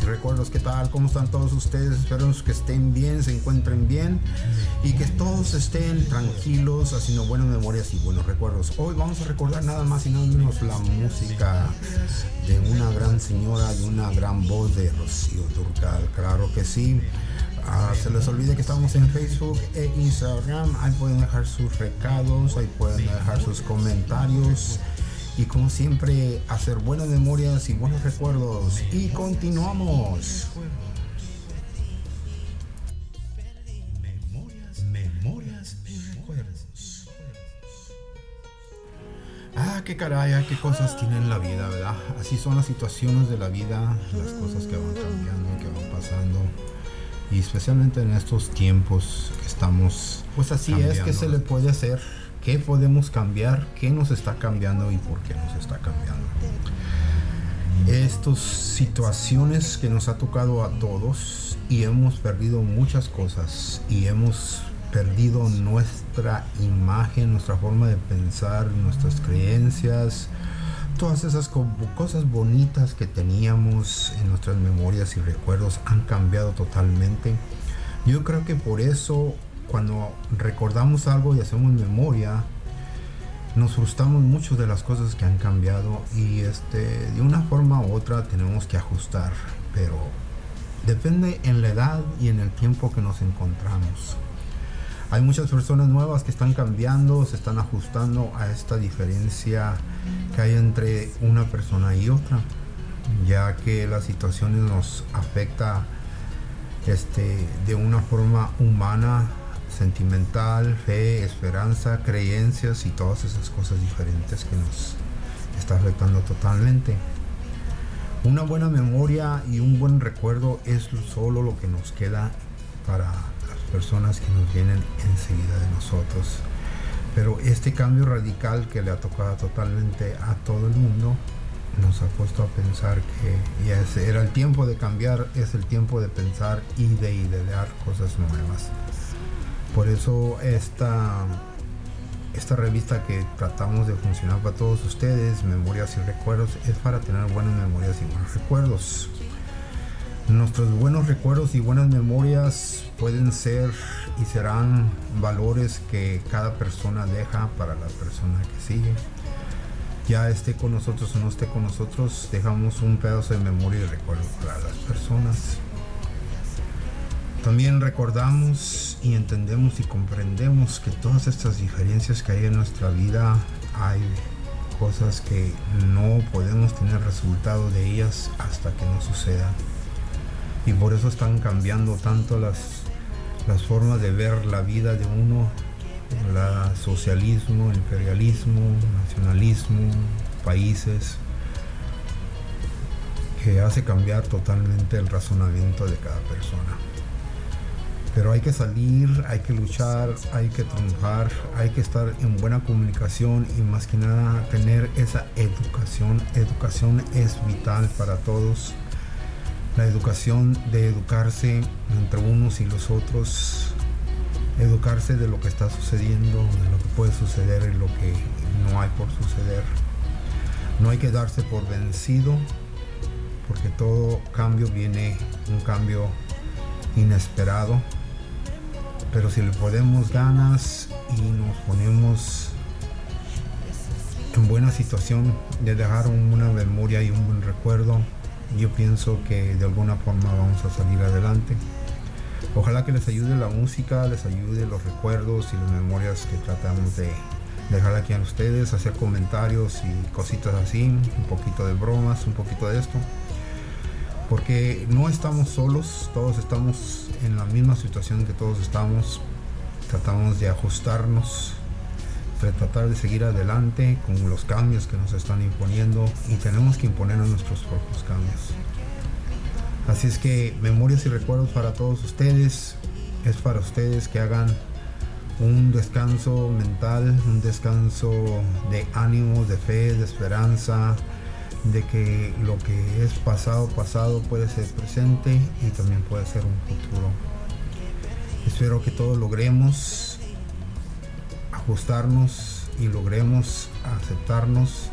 Y Recuerdos. ¿Qué tal? ¿Cómo están todos ustedes? Espero que estén bien, se encuentren bien y que todos estén tranquilos, haciendo buenas memorias y buenos recuerdos. Hoy vamos a recordar nada más y nada menos la música de una gran señora, de una gran voz de Rocío Turcal. Claro que sí. Ah, se les olvide que estamos en Facebook e Instagram. Ahí pueden dejar sus recados, ahí pueden dejar sus comentarios y como siempre hacer buenas memorias y buenos recuerdos. Y continuamos. Memorias memorias y recuerdos. Ah qué caray ah, qué cosas tienen la vida verdad así son las situaciones de la vida las cosas que van cambiando que van pasando. Y especialmente en estos tiempos que estamos pues así es que se le puede hacer qué podemos cambiar qué nos está cambiando y por qué nos está cambiando estas situaciones que nos ha tocado a todos y hemos perdido muchas cosas y hemos perdido nuestra imagen, nuestra forma de pensar, nuestras creencias, todas esas co- cosas bonitas que teníamos en nuestras memorias y recuerdos han cambiado totalmente. Yo creo que por eso cuando recordamos algo y hacemos memoria, nos frustramos mucho de las cosas que han cambiado y este de una forma u otra tenemos que ajustar, pero depende en la edad y en el tiempo que nos encontramos. Hay muchas personas nuevas que están cambiando, se están ajustando a esta diferencia que hay entre una persona y otra, ya que las situaciones nos afecta este, de una forma humana, sentimental, fe, esperanza, creencias y todas esas cosas diferentes que nos está afectando totalmente. Una buena memoria y un buen recuerdo es solo lo que nos queda para las personas que nos vienen enseguida de nosotros. Pero este cambio radical que le ha tocado totalmente a todo el mundo nos ha puesto a pensar que ya era el tiempo de cambiar, es el tiempo de pensar y de idear cosas nuevas. Por eso esta, esta revista que tratamos de funcionar para todos ustedes, Memorias y Recuerdos, es para tener buenas memorias y buenos recuerdos. Nuestros buenos recuerdos y buenas memorias pueden ser y serán valores que cada persona deja para la persona que sigue. Ya esté con nosotros o no esté con nosotros, dejamos un pedazo de memoria y recuerdo para las personas. También recordamos y entendemos y comprendemos que todas estas diferencias que hay en nuestra vida, hay cosas que no podemos tener resultado de ellas hasta que no sucedan. Y por eso están cambiando tanto las, las formas de ver la vida de uno, la socialismo, el imperialismo, nacionalismo, países, que hace cambiar totalmente el razonamiento de cada persona. Pero hay que salir, hay que luchar, hay que triunfar, hay que estar en buena comunicación y más que nada tener esa educación. Educación es vital para todos. La educación de educarse entre unos y los otros, educarse de lo que está sucediendo, de lo que puede suceder y lo que no hay por suceder. No hay que darse por vencido, porque todo cambio viene un cambio inesperado. Pero si le ponemos ganas y nos ponemos en buena situación de dejar una memoria y un buen recuerdo. Yo pienso que de alguna forma vamos a salir adelante. Ojalá que les ayude la música, les ayude los recuerdos y las memorias que tratamos de dejar aquí a ustedes, hacer comentarios y cositas así, un poquito de bromas, un poquito de esto. Porque no estamos solos, todos estamos en la misma situación que todos estamos. Tratamos de ajustarnos, de tratar de seguir adelante con los cambios que nos están imponiendo y tenemos que imponer nuestros propios cambios. Así es que memorias y recuerdos para todos ustedes. Es para ustedes que hagan un descanso mental, un descanso de ánimo, de fe, de esperanza, de que lo que es pasado, pasado puede ser presente y también puede ser un futuro. Espero que todos logremos ajustarnos y logremos aceptarnos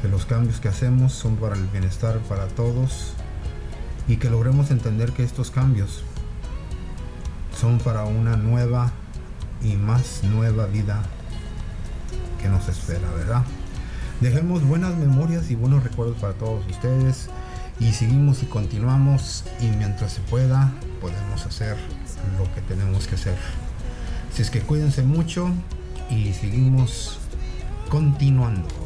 que los cambios que hacemos son para el bienestar para todos y que logremos entender que estos cambios son para una nueva y más nueva vida que nos espera, ¿verdad? Dejemos buenas memorias y buenos recuerdos para todos ustedes y seguimos y continuamos y mientras se pueda podemos hacer lo que tenemos que hacer. Si es que cuídense mucho y seguimos continuando.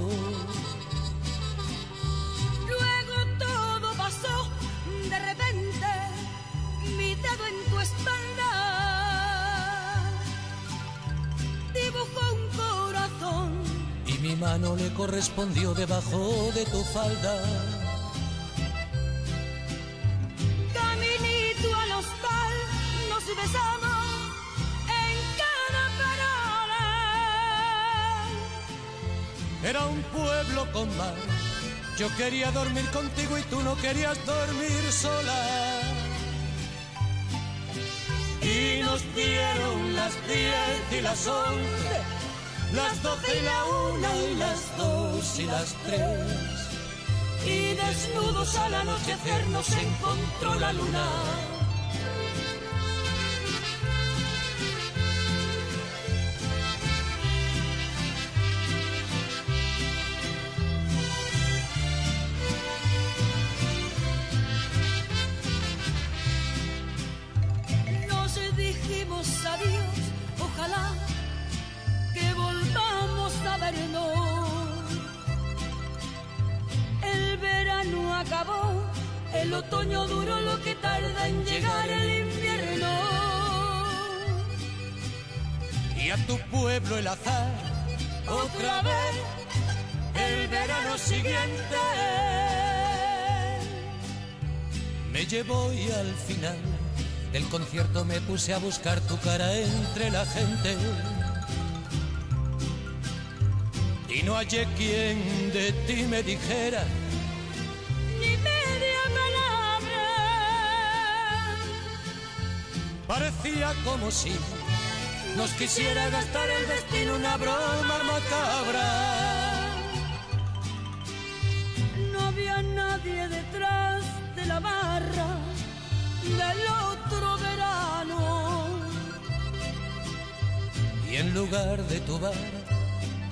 Correspondió debajo de tu falda. Caminito al hostal, nos besamos en cada parada. Era un pueblo con mar. Yo quería dormir contigo y tú no querías dormir sola. Y nos dieron las diez y las once, las doce y la una y las dos y las tres. Y desnudos al anochecer nos encontró la luna. El azar, otra vez, el verano siguiente. Me llevó y al final del concierto me puse a buscar tu cara entre la gente. Y no hallé quien de ti me dijera Ni media palabra. Parecía como si nos quisiera gastar el destino una broma macabra. No había nadie detrás de la barra del otro verano. Y en lugar de tu bar,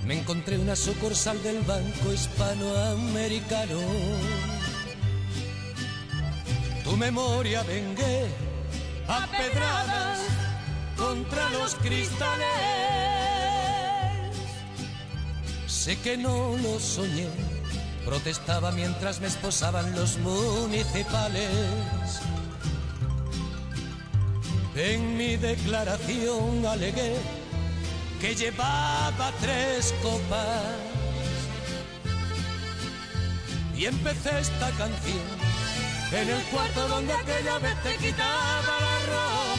me encontré una sucursal del Banco Hispanoamericano. Tu memoria vengué a pedradas contra los cristales. Sé que no lo soñé, protestaba mientras me esposaban los municipales. En mi declaración alegué que llevaba tres copas y empecé esta canción en el cuarto donde aquella vez te quitaba la ropa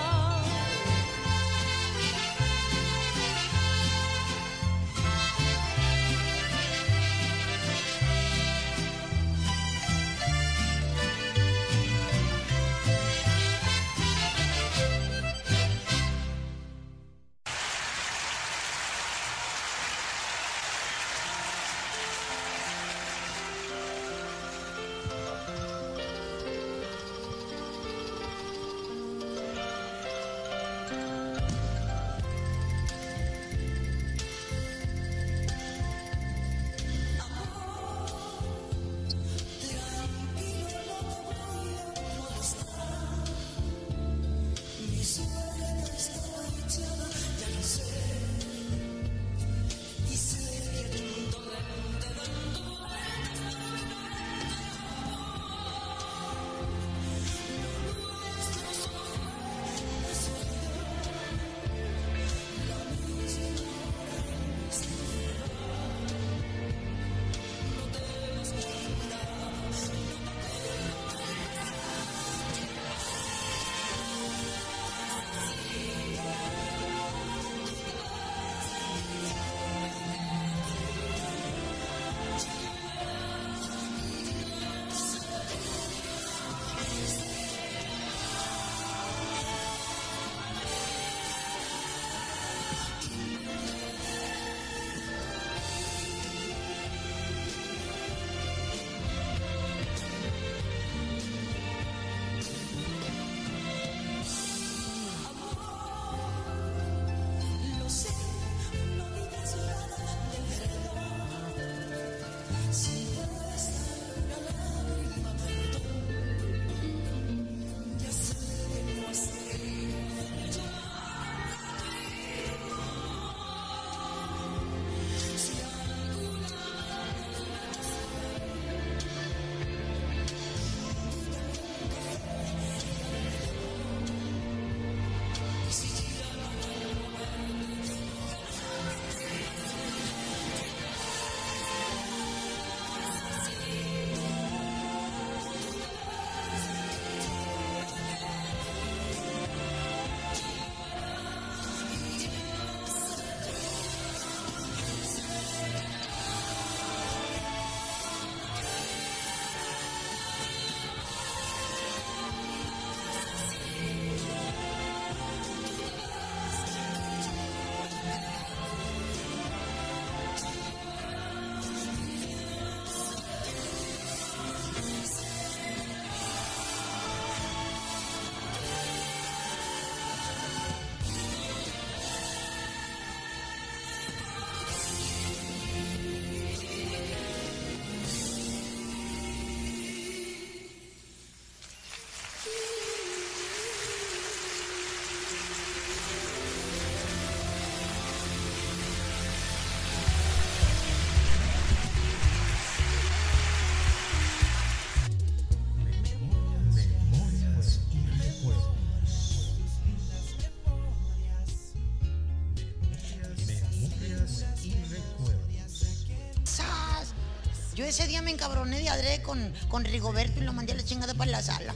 Ese día me encabroné de adrede con, con Rigoberto y lo mandé a la chingada para la sala.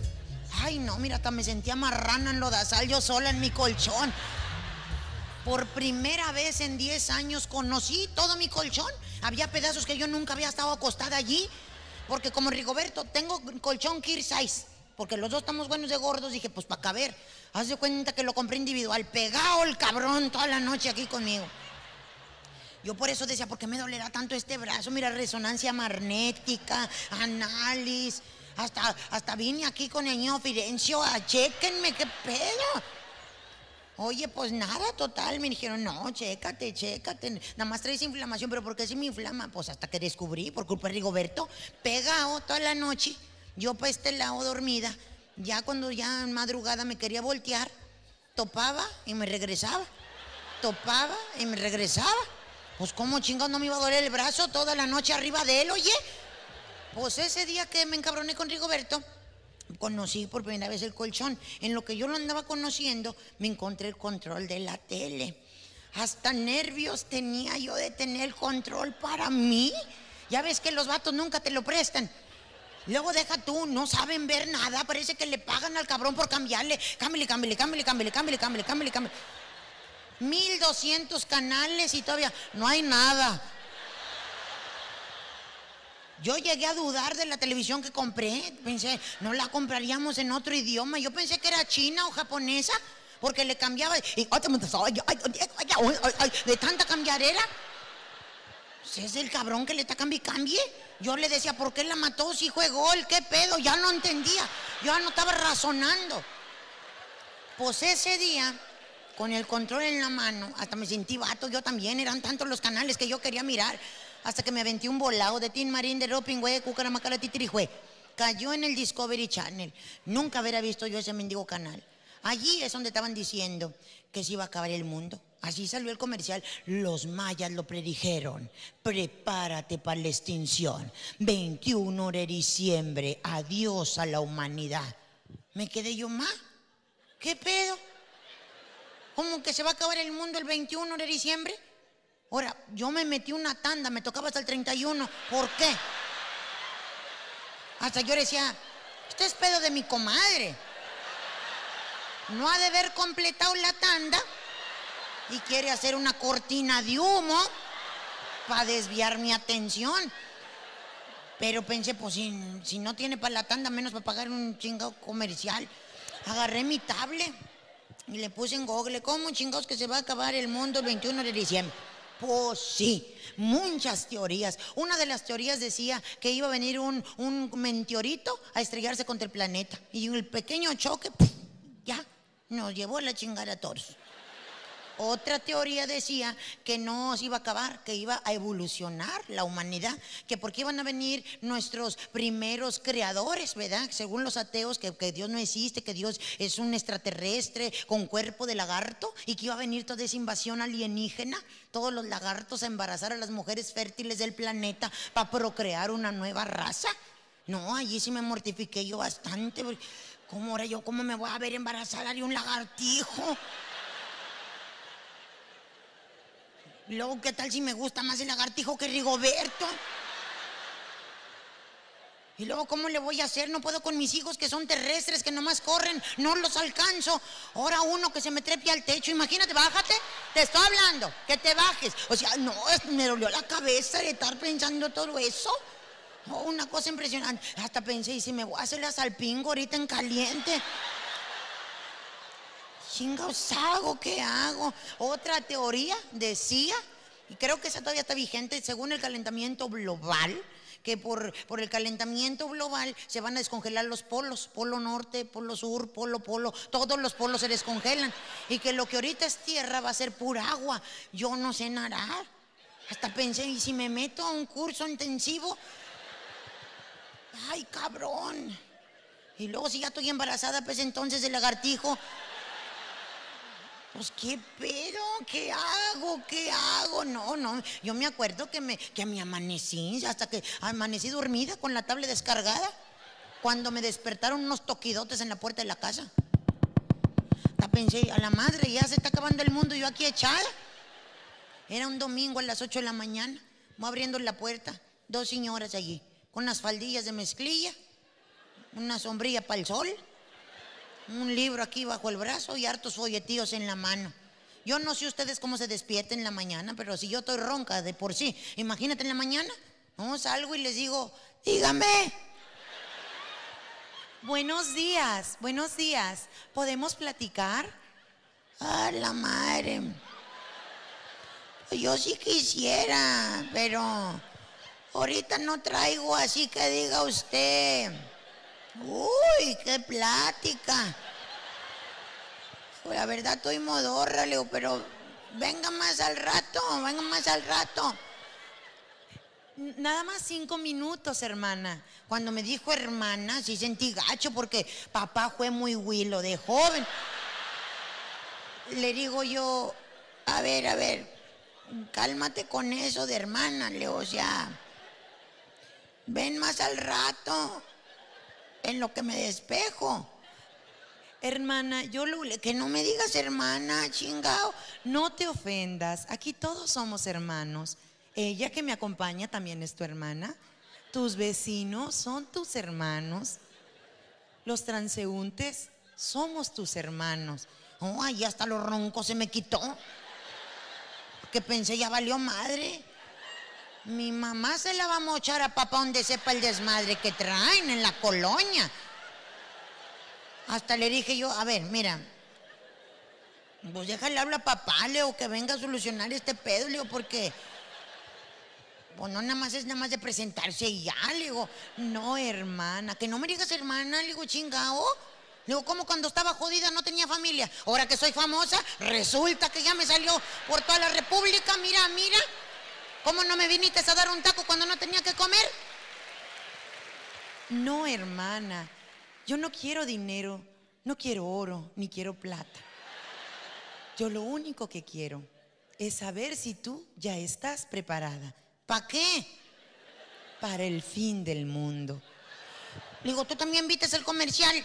Ay, no, mira, hasta me sentía marrana en lodazal yo sola en mi colchón. Por primera vez en 10 años conocí todo mi colchón. Había pedazos que yo nunca había estado acostada allí. Porque como Rigoberto, tengo colchón Kir size. Porque los dos estamos buenos de gordos. Dije, pues para caber. Haz de cuenta que lo compré individual. Pegado el cabrón toda la noche aquí conmigo. Yo por eso decía, ¿por qué me dolerá tanto este brazo? Mira, resonancia magnética, análisis. Hasta, hasta vine aquí con el niño Firencio a chequenme, qué pedo. Oye, pues nada, total. Me dijeron, no, chécate, chécate. Nada más traes inflamación, pero ¿por qué se me inflama? Pues hasta que descubrí, por culpa de Rigoberto, pegado toda la noche. Yo para este lado dormida. Ya cuando ya en madrugada me quería voltear, topaba y me regresaba. Topaba y me regresaba. Pues cómo chingados no me iba a doler el brazo toda la noche arriba de él, oye. Pues ese día que me encabroné con Rigoberto, conocí por primera vez el colchón. En lo que yo lo andaba conociendo, me encontré el control de la tele. Hasta nervios tenía yo de tener el control para mí. Ya ves que los vatos nunca te lo prestan. Luego deja tú, no saben ver nada, parece que le pagan al cabrón por cambiarle. Cámbiale, cámbiale, cámbiale, cámbiale, cámbiale, cámbiale, cámbiale, cámbiale. 1200 canales y todavía no hay nada. Yo llegué a dudar de la televisión que compré. Pensé, no la compraríamos en otro idioma. Yo pensé que era china o japonesa, porque le cambiaba. y- de tanta cambiarera. Pues es el cabrón que le está cambi cambie. Yo le decía, ¿por qué la mató si fue gol? ¿Qué pedo? Ya no entendía. Yo ya no estaba razonando. Pues ese día, con el control en la mano, hasta me sentí vato, yo también, eran tantos los canales que yo quería mirar, hasta que me aventé un volado de Tin Marín, de Ropingüe, Cucaramacara, Titirijué. Cayó en el Discovery Channel. Nunca hubiera visto yo ese mendigo canal. Allí es donde estaban diciendo que se iba a acabar el mundo. Así salió el comercial. Los mayas lo predijeron. Prepárate para la extinción. 21 de diciembre. Adiós a la humanidad. Me quedé yo más. ¿Qué pedo? ¿Cómo que se va a acabar el mundo el 21 de diciembre? Ahora, yo me metí una tanda, me tocaba hasta el 31. ¿Por qué? Hasta yo decía, este es pedo de mi comadre. No ha de haber completado la tanda y quiere hacer una cortina de humo para desviar mi atención. Pero pensé, pues si, si no tiene para la tanda, menos para pagar un chingado comercial. Agarré mi tablet y le puse en Google, ¿cómo chingados que se va a acabar el mundo el 21 de diciembre? Pues sí, muchas teorías. Una de las teorías decía que iba a venir un, un meteorito a estrellarse contra el planeta. Y el pequeño choque, ya, nos llevó a la chingada a todos. Otra teoría decía que no se iba a acabar, que iba a evolucionar la humanidad, que porque iban a venir nuestros primeros creadores, ¿verdad? Según los ateos, que, Dios no existe, que Dios es un extraterrestre con cuerpo de lagarto y que iba a venir toda esa invasión alienígena, todos los lagartos a embarazar a las mujeres fértiles del planeta para procrear una nueva raza. No, allí sí me mortifiqué yo bastante. ¿Cómo ahora yo, cómo me voy a ver embarazada de un lagartijo? Y Luego, ¿qué tal si me gusta más el lagartijo que Rigoberto? Y luego, ¿cómo le voy a hacer? No puedo con mis hijos que son terrestres, que nomás corren, no los alcanzo. Ahora uno que se me trepe al techo, imagínate, bájate, te estoy hablando, que te bajes. O sea, no, me dolió la cabeza de estar pensando todo eso. Oh, una cosa impresionante. Hasta pensé, y si me voy a hacer la salpingo ahorita en caliente. Chingados hago, ¿qué hago? Otra teoría decía, y creo que esa todavía está vigente, según el calentamiento global, que por, por el calentamiento global se van a descongelar los polos, polo norte, polo sur, polo, polo, todos los polos se descongelan. Y que lo que ahorita es tierra va a ser pura agua. Yo no sé nadar. Hasta pensé, ¿y si me meto a un curso intensivo? Ay, cabrón. Y luego si ya estoy embarazada, pues entonces el lagartijo pues qué pedo, ¿qué hago? ¿Qué hago? No, no, yo me acuerdo que me, que me amanecí, hasta que amanecí dormida con la tablet descargada, cuando me despertaron unos toquidotes en la puerta de la casa. Hasta pensé, a la madre, ya se está acabando el mundo, yo aquí echada. Era un domingo a las 8 de la mañana, voy abriendo la puerta, dos señoras allí, con unas faldillas de mezclilla, una sombrilla para el sol, un libro aquí bajo el brazo y hartos folletillos en la mano. Yo no sé ustedes cómo se despierten en la mañana, pero si yo estoy ronca de por sí, imagínate en la mañana, no salgo y les digo, dígame. Buenos días, buenos días. ¿Podemos platicar? A la madre. Yo sí quisiera, pero ahorita no traigo así que diga usted. Uy, qué plática. Pues la verdad estoy modorra, le digo, pero venga más al rato, venga más al rato. Nada más cinco minutos, hermana. Cuando me dijo hermana, sí sentí gacho porque papá fue muy huilo de joven. Le digo yo, a ver, a ver, cálmate con eso de hermana, le digo, o sea, ven más al rato en lo que me despejo. Hermana, yo lo... Que no me digas hermana, chingao. No te ofendas, aquí todos somos hermanos. Ella que me acompaña también es tu hermana. Tus vecinos son tus hermanos. Los transeúntes somos tus hermanos. Oh, ahí hasta los roncos se me quitó. Que pensé ya valió madre. Mi mamá se la va a mochar a papá donde sepa el desmadre que traen en la colonia. Hasta le dije yo, a ver, mira, pues déjale hablar a papá, Leo, que venga a solucionar este pedo, Leo, porque pues no nada más es nada más de presentarse y ya, le digo, no, hermana, que no me digas hermana, le digo, chingao. Le digo, como cuando estaba jodida no tenía familia. Ahora que soy famosa, resulta que ya me salió por toda la república. Mira, mira. ¿Cómo no me viniste a dar un taco cuando no tenía que comer? No, hermana, yo no quiero dinero, no quiero oro, ni quiero plata. Yo lo único que quiero es saber si tú ya estás preparada ¿Para qué? para el fin del mundo. Le digo, ¿tú también vistes el comercial?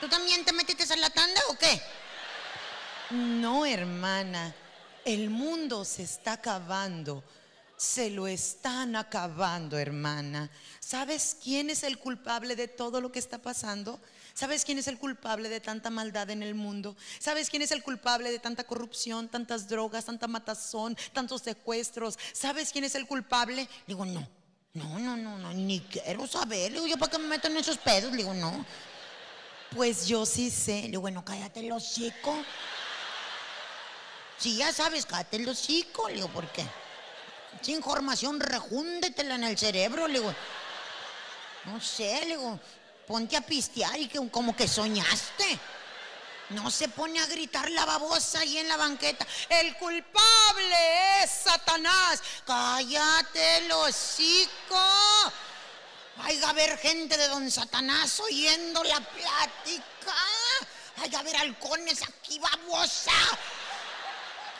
¿Tú también te metiste a la tanda o qué? No, hermana, el mundo se está acabando. Se lo están acabando, hermana. ¿Sabes quién es el culpable de todo lo que está pasando? ¿Sabes quién es el culpable de tanta maldad en el mundo? ¿Sabes quién es el culpable de tanta corrupción, tantas drogas, tanta matazón, tantos secuestros? ¿Sabes quién es el culpable? Le digo, no, no, no, no, no, ni quiero saber. Digo, ¿yo para qué me meto en esos pedos? Digo, no. Pues yo sí sé. Digo, bueno, cállate el hocico. Si ya sabes, cállate el hocico. Le digo, ¿por qué? Esa información rejúndetela en el cerebro. Le digo, no sé, le digo, ponte a pistear y que como que soñaste. No se pone a gritar la babosa ahí en la banqueta. El culpable es Satanás. Cállate el hocico. Hay a haber gente de don Satanás oyendo la plática. Hay a haber halcones aquí, babosa.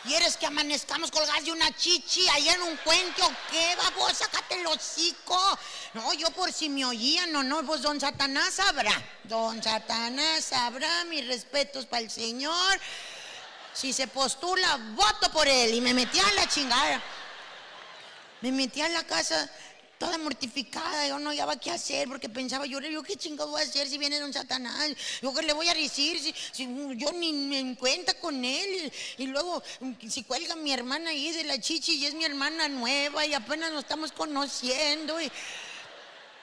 ¿Quieres que amanezcamos colgadas de una chichi ahí en un puente o qué, babosa? Sácate el hocico. No, yo por si me oían o no, pues don Satanás sabrá. Don Satanás sabrá, mis respetos para el Señor. Si se postula, voto por él. Y me metí a la chingada. Me metí a la casa toda mortificada, yo no hallaba qué hacer porque pensaba yo, yo qué chingado voy a hacer si viene don Satanás, yo qué le voy a decir si, yo ni me en cuenta con él y, luego si cuelga mi hermana ahí de la chichi y es mi hermana nueva y apenas nos estamos conociendo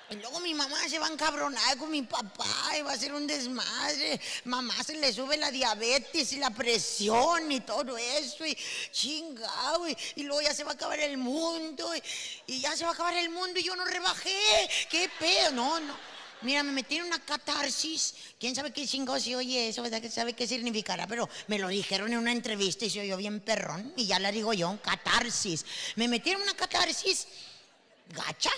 y luego mi mamá se va a encabronar con mi papá y va a ser un desmadre. Mamá se le sube la diabetes y la presión y todo eso. Y chingado. Y, luego ya se va a acabar el mundo. Y, ya se va a acabar el mundo y yo no rebajé. ¿Qué pedo? No, no. Mira, me metí en una catarsis. ¿Quién sabe qué chingo se oye eso? ¿Verdad sabe qué significará? Pero me lo dijeron en una entrevista y se oyó bien perrón. Y ya la digo yo, catarsis. Me metí en una catarsis gacha,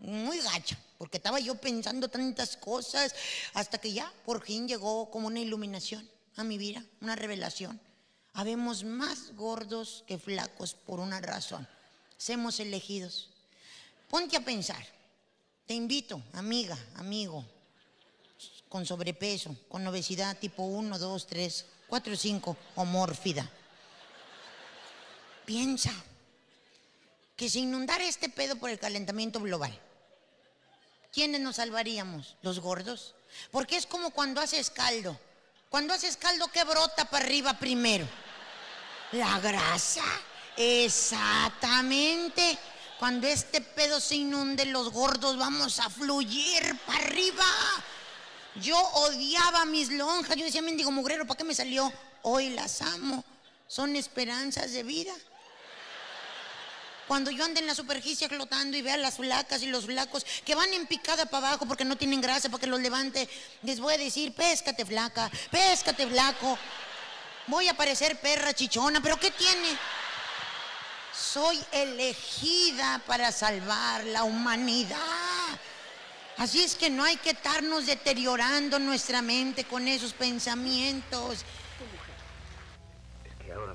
muy gacha, porque estaba yo pensando tantas cosas hasta que ya por fin llegó como una iluminación a mi vida, una revelación. Habemos más gordos que flacos por una razón. Somos elegidos. Ponte a pensar. Te invito, amiga, amigo, con sobrepeso, con obesidad tipo 1, 2, 3, 4, 5 o mórfida. Piensa que se inundara este pedo por el calentamiento global, ¿quiénes nos salvaríamos? ¿Los gordos? Porque es como cuando haces caldo. Cuando haces caldo, ¿qué brota para arriba primero? La grasa. Exactamente. Cuando este pedo se inunde, los gordos vamos a fluir para arriba. Yo odiaba mis lonjas. Yo decía, mendigo mugrero, ¿para qué me salió? Hoy las amo. Son esperanzas de vida. Cuando yo ande en la superficie flotando y vea las flacas y los flacos que van en picada para abajo porque no tienen grasa para que los levante, les voy a decir, péscate flaca, péscate flaco. Voy a parecer perra chichona, pero ¿qué tiene? Soy elegida para salvar la humanidad. Así es que no hay que estarnos deteriorando nuestra mente con esos pensamientos. Es que ahora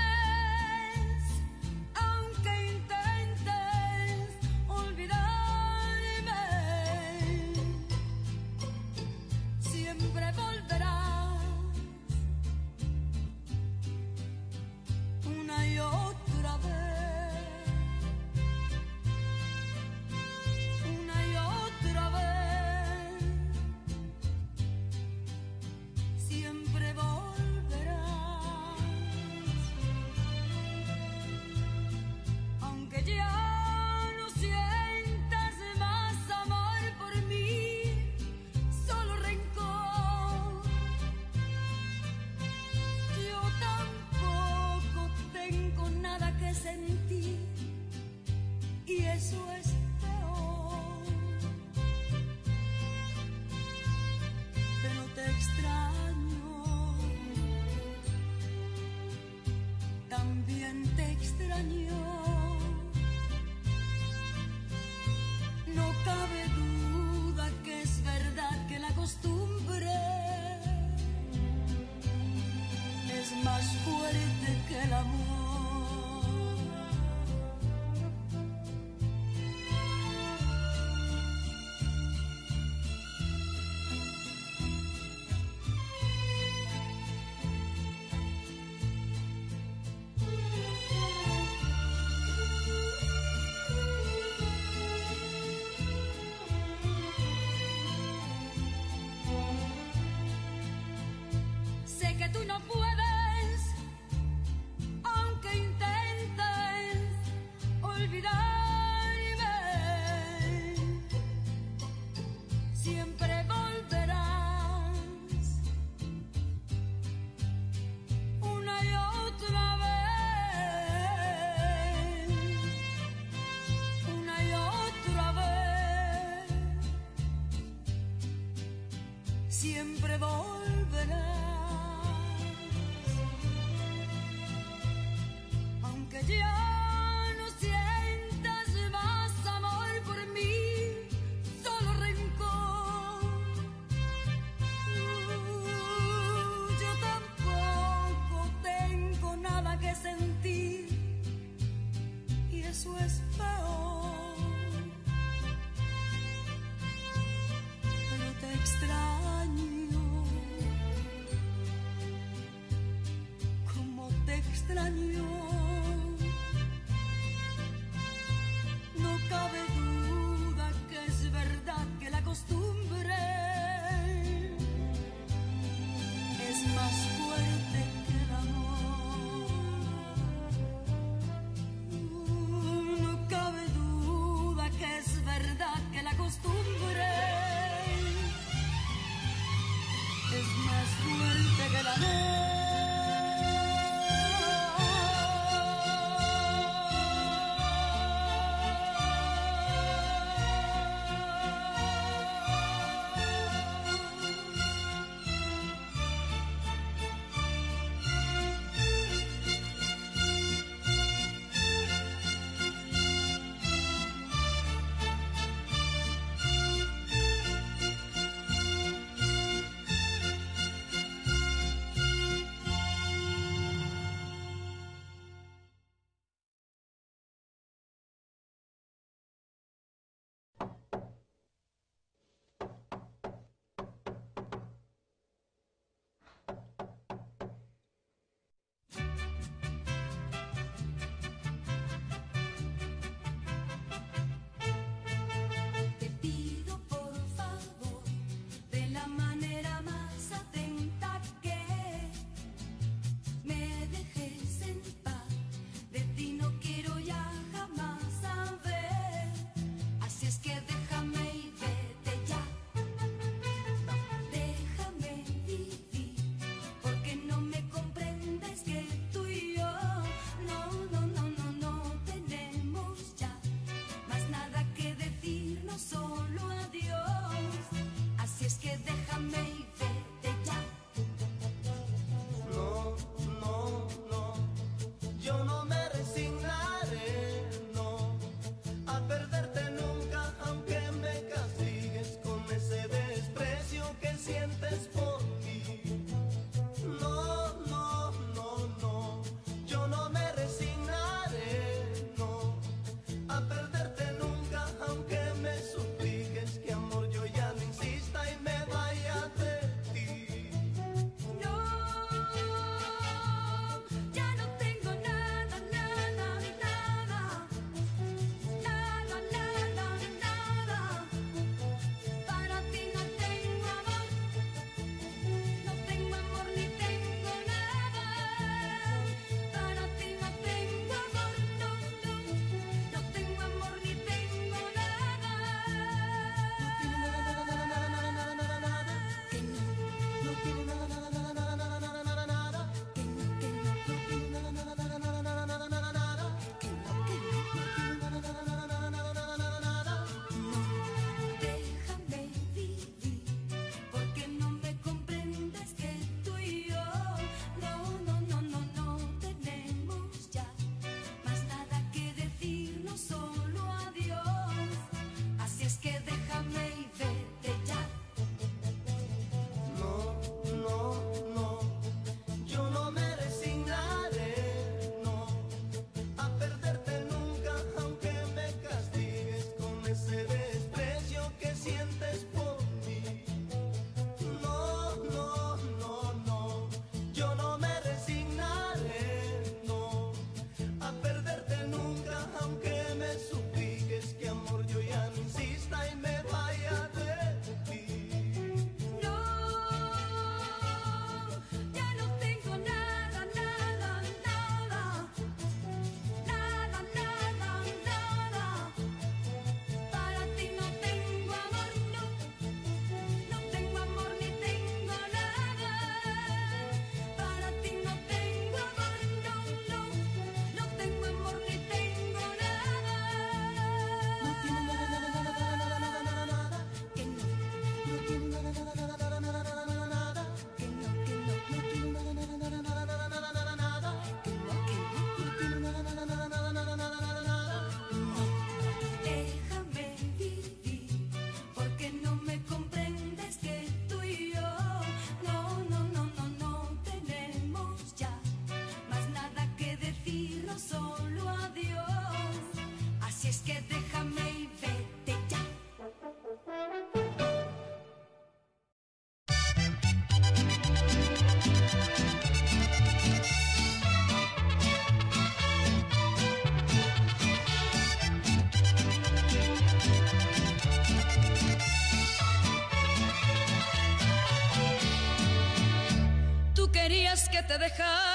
te dejar.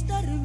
Conquistarme.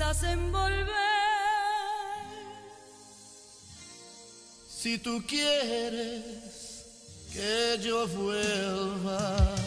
Piensas en volver. Si tú quieres que yo vuelva.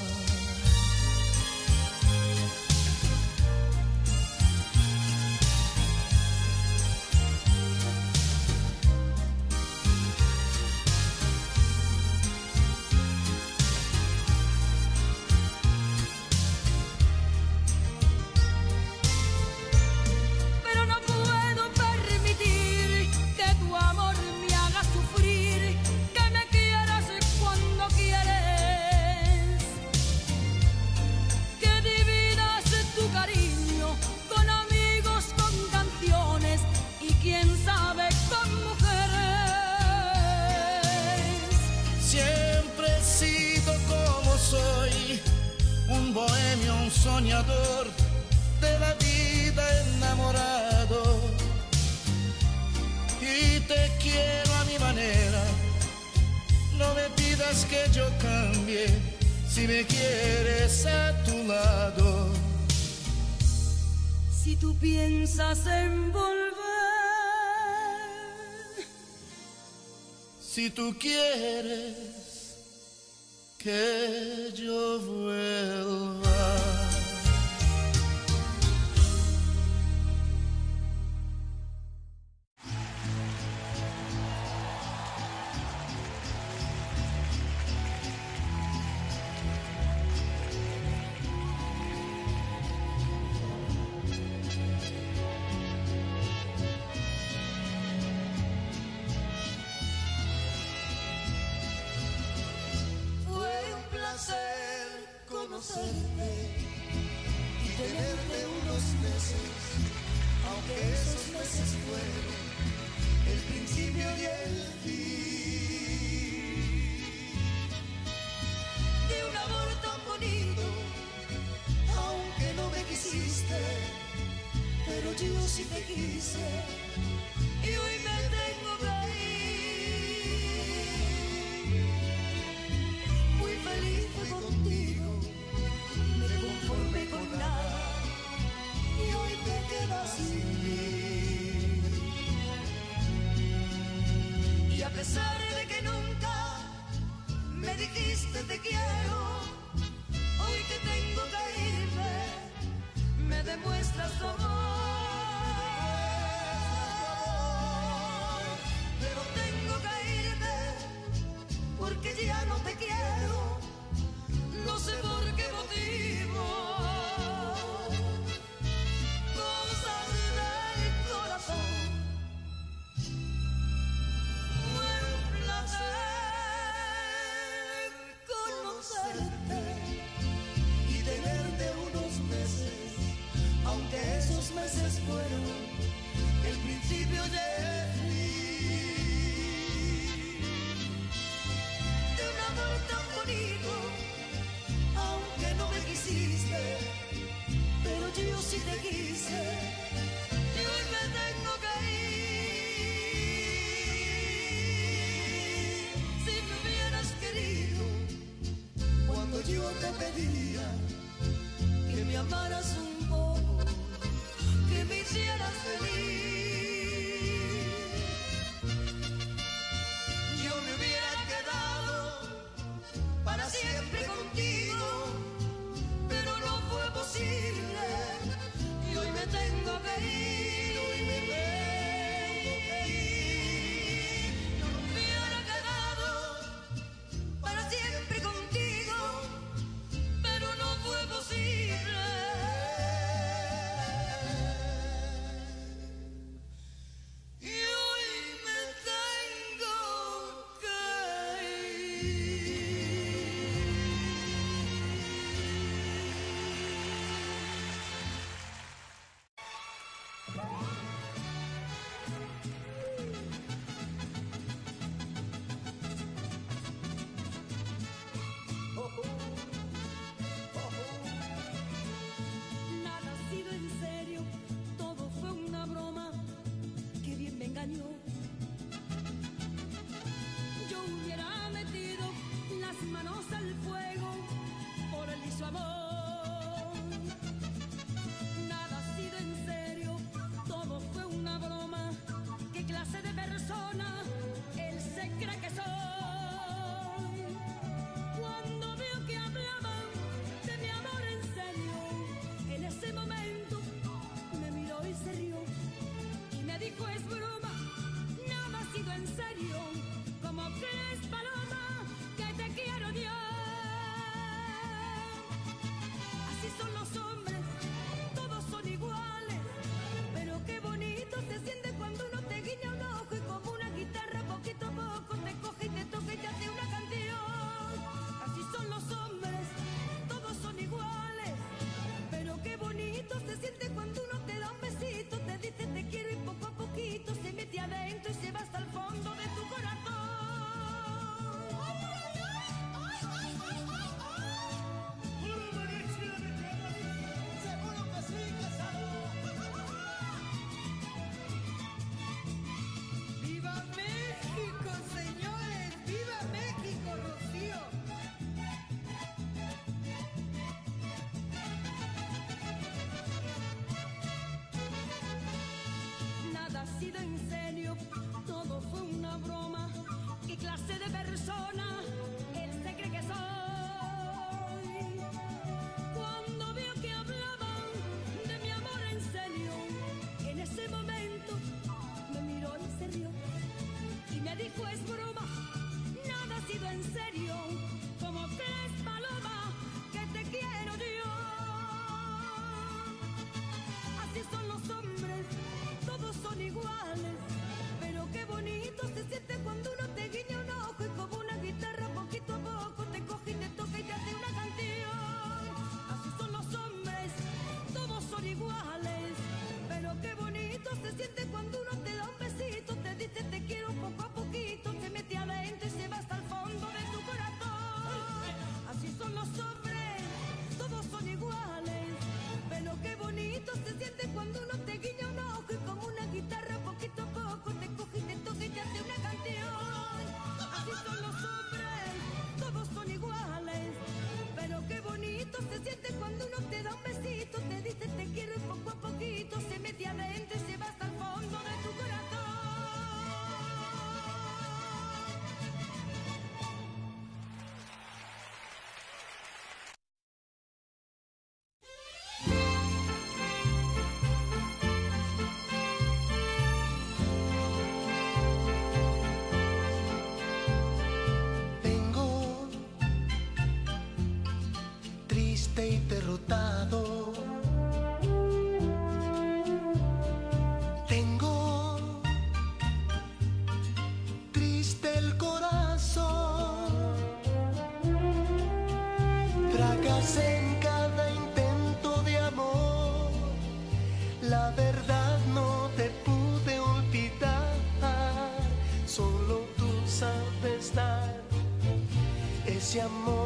derrotado. Tengo triste el corazón, fracasé en cada intento de amor, la verdad no te pude olvidar, solo tú sabes dar ese amor.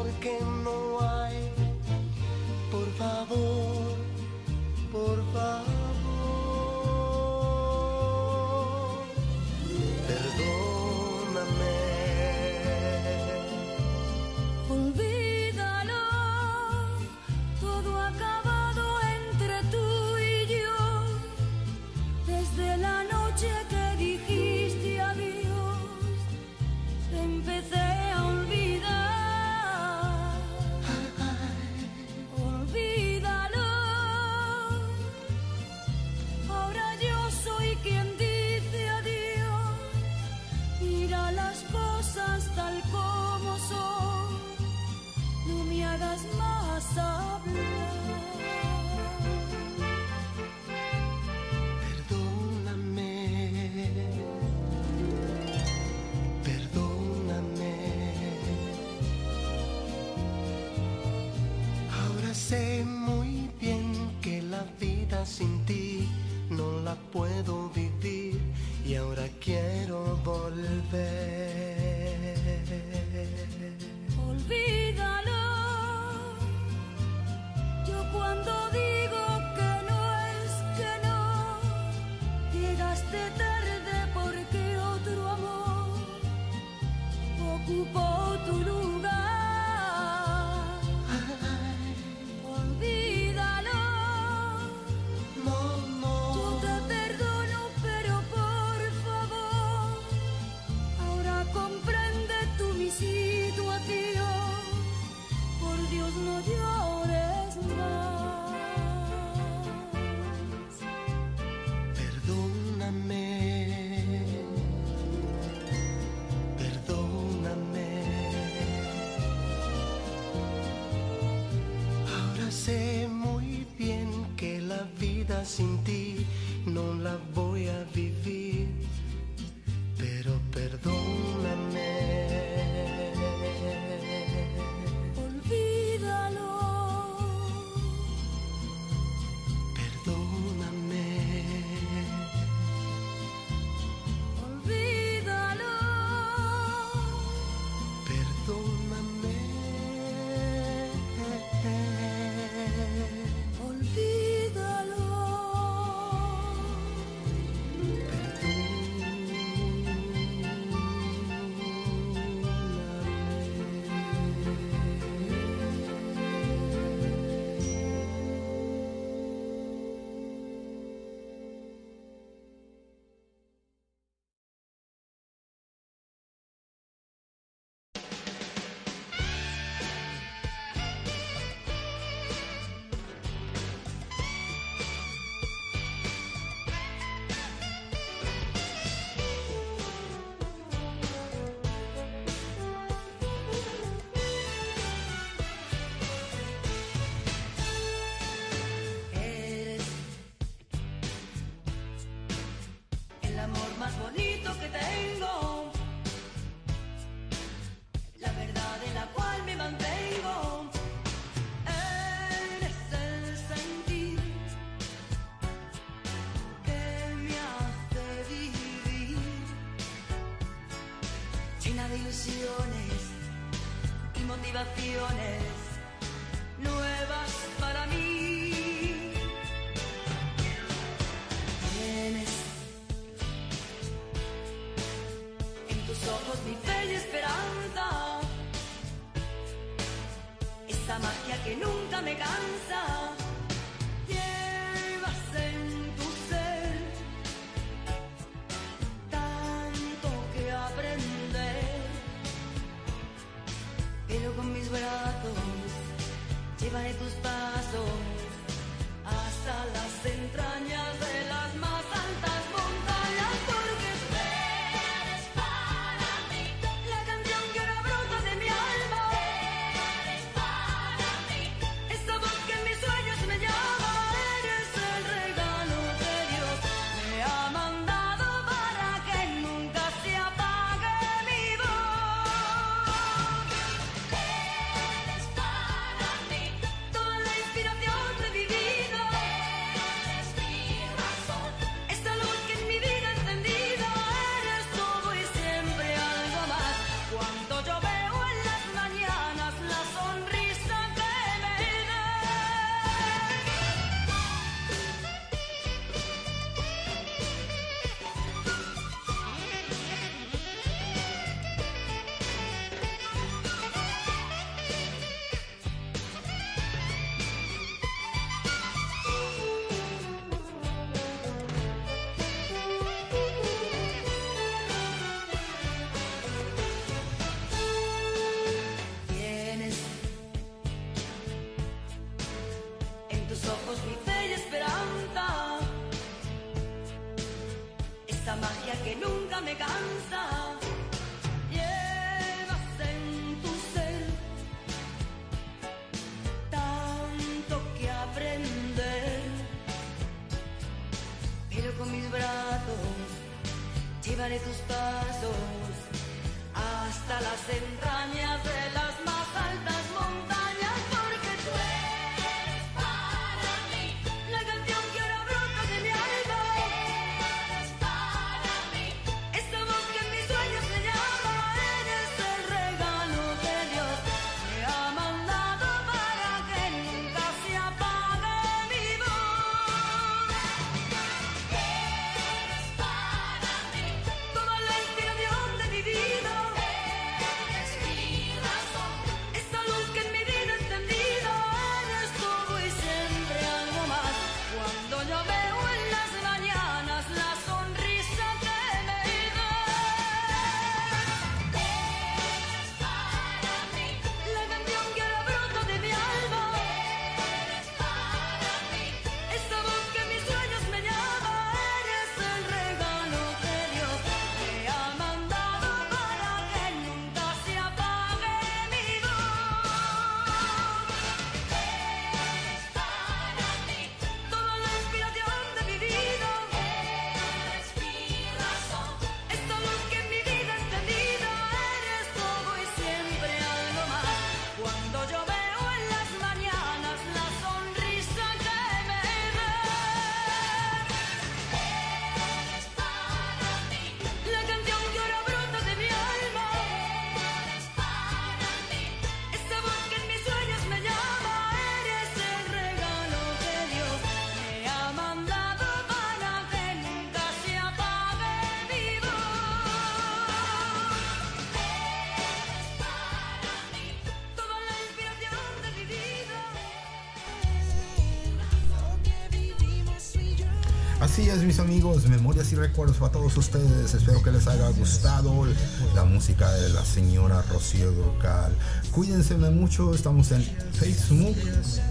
Así es, mis amigos, memorias y recuerdos para todos ustedes. Espero que les haya gustado la música de la señora Rocío Durcal. Cuídense mucho, estamos en Facebook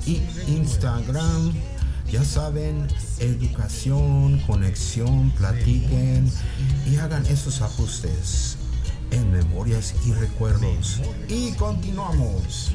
y Instagram. Ya saben, educación, conexión, platiquen y hagan esos ajustes en memorias y recuerdos. Y continuamos.